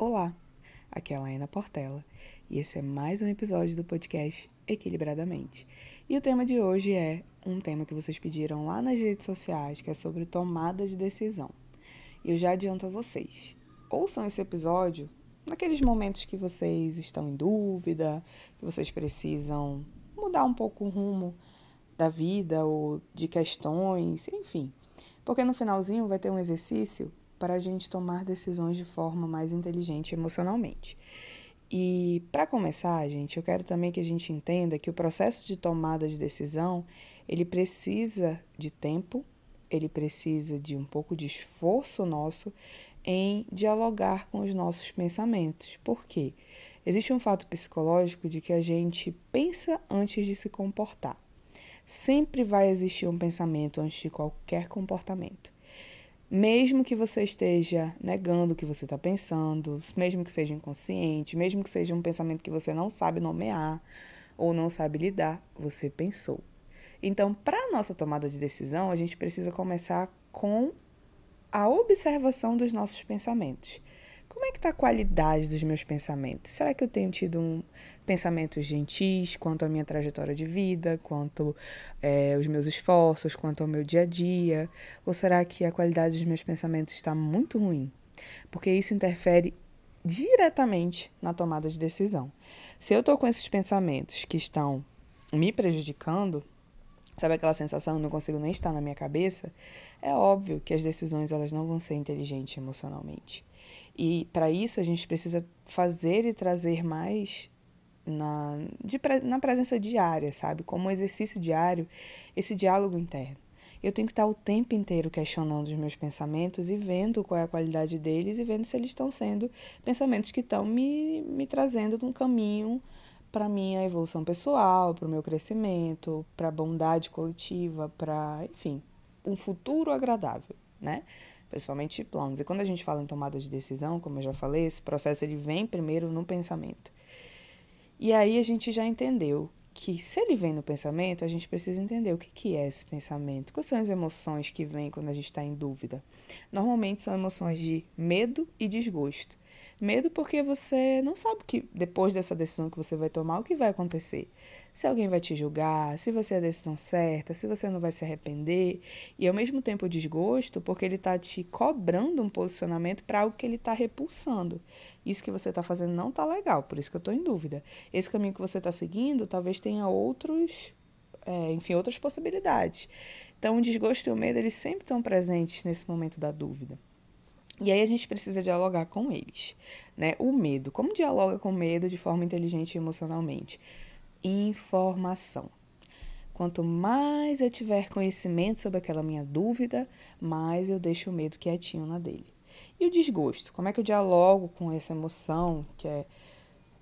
Olá, aqui é a Laena Portela e esse é mais um episódio do podcast Equilibradamente. E o tema de hoje é um tema que vocês pediram lá nas redes sociais, que é sobre tomada de decisão. E eu já adianto a vocês, ouçam esse episódio naqueles momentos que vocês estão em dúvida, que vocês precisam mudar um pouco o rumo da vida ou de questões, enfim. Porque no finalzinho vai ter um exercício para a gente tomar decisões de forma mais inteligente emocionalmente. E para começar, gente, eu quero também que a gente entenda que o processo de tomada de decisão, ele precisa de tempo, ele precisa de um pouco de esforço nosso em dialogar com os nossos pensamentos. Por quê? Existe um fato psicológico de que a gente pensa antes de se comportar. Sempre vai existir um pensamento antes de qualquer comportamento mesmo que você esteja negando o que você está pensando, mesmo que seja inconsciente, mesmo que seja um pensamento que você não sabe nomear ou não sabe lidar, você pensou. Então, para a nossa tomada de decisão, a gente precisa começar com a observação dos nossos pensamentos. Como é que está a qualidade dos meus pensamentos? Será que eu tenho tido um pensamentos gentis quanto à minha trajetória de vida, quanto é, os meus esforços, quanto ao meu dia a dia? Ou será que a qualidade dos meus pensamentos está muito ruim? Porque isso interfere diretamente na tomada de decisão. Se eu estou com esses pensamentos que estão me prejudicando, sabe aquela sensação, não consigo nem estar na minha cabeça, é óbvio que as decisões elas não vão ser inteligentes emocionalmente. E para isso a gente precisa fazer e trazer mais na, de, na presença diária, sabe? Como exercício diário, esse diálogo interno. Eu tenho que estar o tempo inteiro questionando os meus pensamentos e vendo qual é a qualidade deles e vendo se eles estão sendo pensamentos que estão me, me trazendo um caminho para minha evolução pessoal, para o meu crescimento, para a bondade coletiva, para, enfim, um futuro agradável, né? Principalmente planos. E quando a gente fala em tomada de decisão, como eu já falei, esse processo ele vem primeiro no pensamento. E aí a gente já entendeu que se ele vem no pensamento, a gente precisa entender o que, que é esse pensamento. Quais são as emoções que vêm quando a gente está em dúvida? Normalmente são emoções de medo e desgosto. Medo porque você não sabe que depois dessa decisão que você vai tomar, o que vai acontecer se alguém vai te julgar, se você é a decisão certa, se você não vai se arrepender. E ao mesmo tempo o desgosto, porque ele está te cobrando um posicionamento para algo que ele está repulsando. Isso que você está fazendo não está legal, por isso que eu estou em dúvida. Esse caminho que você está seguindo talvez tenha outros, é, enfim, outras possibilidades. Então o desgosto e o medo, eles sempre estão presentes nesse momento da dúvida. E aí a gente precisa dialogar com eles, né? O medo, como dialoga com o medo de forma inteligente e emocionalmente? informação. Quanto mais eu tiver conhecimento sobre aquela minha dúvida, mais eu deixo o medo quietinho na dele. E o desgosto? Como é que eu dialogo com essa emoção que é,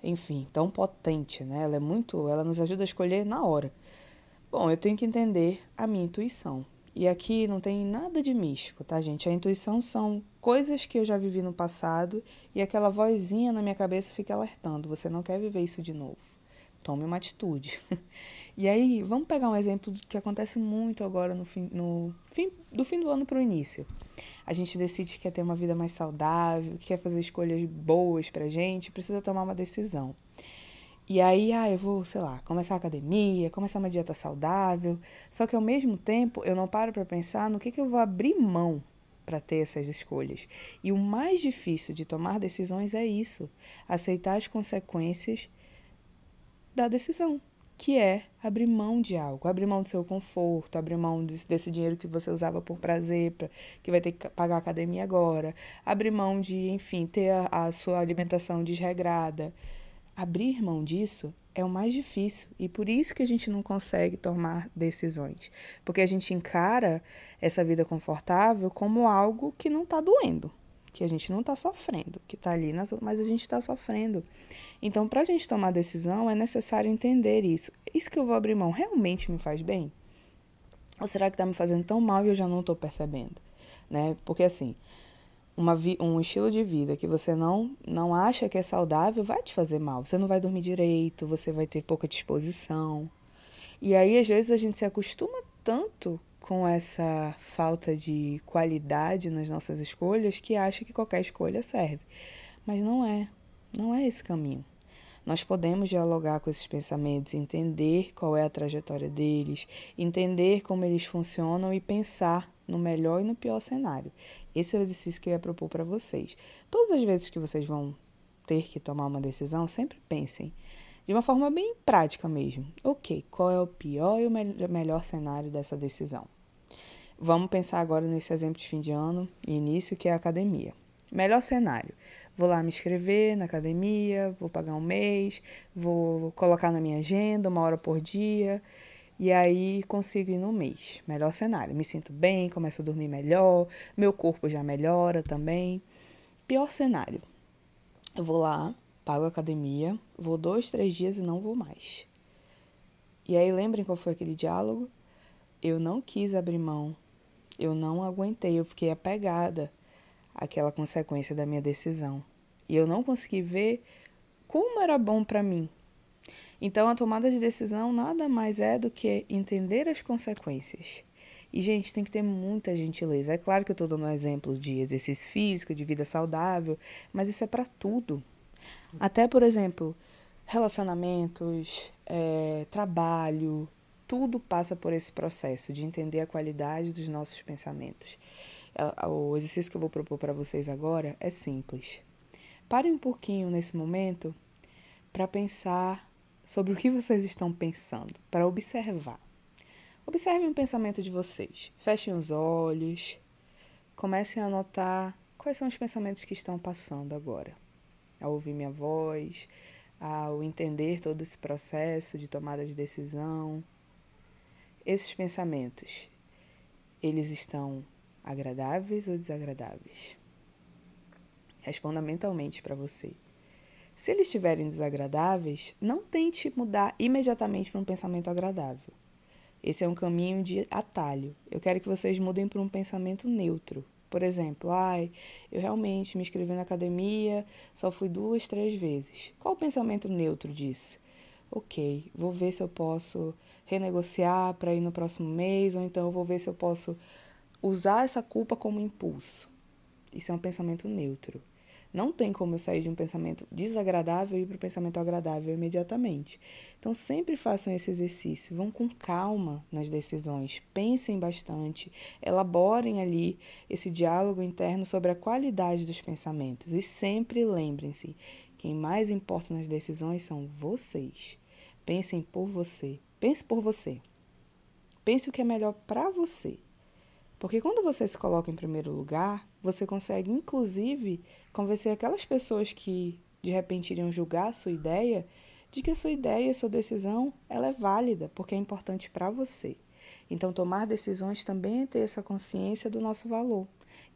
enfim, tão potente, né? Ela é muito, ela nos ajuda a escolher na hora. Bom, eu tenho que entender a minha intuição. E aqui não tem nada de místico, tá, gente? A intuição são coisas que eu já vivi no passado e aquela vozinha na minha cabeça fica alertando: você não quer viver isso de novo tome uma atitude. E aí, vamos pegar um exemplo que acontece muito agora no fim, no fim do fim do ano para o início. A gente decide que quer ter uma vida mais saudável, que quer fazer escolhas boas pra gente, precisa tomar uma decisão. E aí, ah, eu vou, sei lá, começar a academia, começar uma dieta saudável. Só que ao mesmo tempo, eu não paro para pensar no que, que eu vou abrir mão para ter essas escolhas. E o mais difícil de tomar decisões é isso: aceitar as consequências da decisão, que é abrir mão de algo, abrir mão do seu conforto, abrir mão desse dinheiro que você usava por prazer, pra, que vai ter que pagar a academia agora, abrir mão de, enfim, ter a, a sua alimentação desregrada. Abrir mão disso é o mais difícil e por isso que a gente não consegue tomar decisões, porque a gente encara essa vida confortável como algo que não está doendo, que a gente não está sofrendo, que está ali, nas, mas a gente está sofrendo. Então, para a gente tomar decisão, é necessário entender isso. Isso que eu vou abrir mão realmente me faz bem? Ou será que está me fazendo tão mal e eu já não estou percebendo? Né? Porque assim, uma um estilo de vida que você não, não acha que é saudável vai te fazer mal. Você não vai dormir direito, você vai ter pouca disposição. E aí, às vezes, a gente se acostuma tanto com essa falta de qualidade nas nossas escolhas que acha que qualquer escolha serve. mas não é. Não é esse caminho. Nós podemos dialogar com esses pensamentos, entender qual é a trajetória deles, entender como eles funcionam e pensar no melhor e no pior cenário. Esse é o exercício que eu ia propor para vocês. Todas as vezes que vocês vão ter que tomar uma decisão, sempre pensem de uma forma bem prática mesmo. Ok, qual é o pior e o me melhor cenário dessa decisão? Vamos pensar agora nesse exemplo de fim de ano, início, que é a academia. Melhor cenário. Vou lá me inscrever na academia, vou pagar um mês, vou colocar na minha agenda uma hora por dia e aí consigo ir no mês. Melhor cenário. Me sinto bem, começo a dormir melhor, meu corpo já melhora também. Pior cenário. Eu vou lá, pago a academia, vou dois, três dias e não vou mais. E aí lembrem qual foi aquele diálogo? Eu não quis abrir mão, eu não aguentei, eu fiquei apegada aquela consequência da minha decisão. E eu não consegui ver como era bom para mim. Então, a tomada de decisão nada mais é do que entender as consequências. E, gente, tem que ter muita gentileza. É claro que eu estou dando um exemplo de exercício físico, de vida saudável, mas isso é para tudo. Até, por exemplo, relacionamentos, é, trabalho, tudo passa por esse processo de entender a qualidade dos nossos pensamentos. O exercício que eu vou propor para vocês agora é simples. Parem um pouquinho nesse momento para pensar sobre o que vocês estão pensando, para observar. Observem o pensamento de vocês. Fechem os olhos. Comecem a anotar quais são os pensamentos que estão passando agora. Ao ouvir minha voz, ao entender todo esse processo de tomada de decisão. Esses pensamentos, eles estão agradáveis ou desagradáveis? Responda mentalmente para você. Se eles estiverem desagradáveis, não tente mudar imediatamente para um pensamento agradável. Esse é um caminho de atalho. Eu quero que vocês mudem para um pensamento neutro. Por exemplo, ai, eu realmente me inscrevi na academia, só fui duas, três vezes. Qual o pensamento neutro disso? Ok, vou ver se eu posso renegociar para ir no próximo mês, ou então vou ver se eu posso usar essa culpa como impulso. Isso é um pensamento neutro. Não tem como eu sair de um pensamento desagradável e ir para o pensamento agradável imediatamente. Então, sempre façam esse exercício. Vão com calma nas decisões. Pensem bastante. Elaborem ali esse diálogo interno sobre a qualidade dos pensamentos. E sempre lembrem-se: quem mais importa nas decisões são vocês. Pensem por você. Pense por você. Pense o que é melhor para você. Porque quando você se coloca em primeiro lugar, você consegue, inclusive, convencer aquelas pessoas que de repente iriam julgar a sua ideia de que a sua ideia, a sua decisão, ela é válida, porque é importante para você. Então, tomar decisões também é ter essa consciência do nosso valor.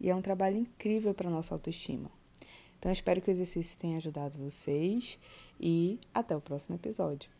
E é um trabalho incrível para a nossa autoestima. Então, espero que o exercício tenha ajudado vocês e até o próximo episódio.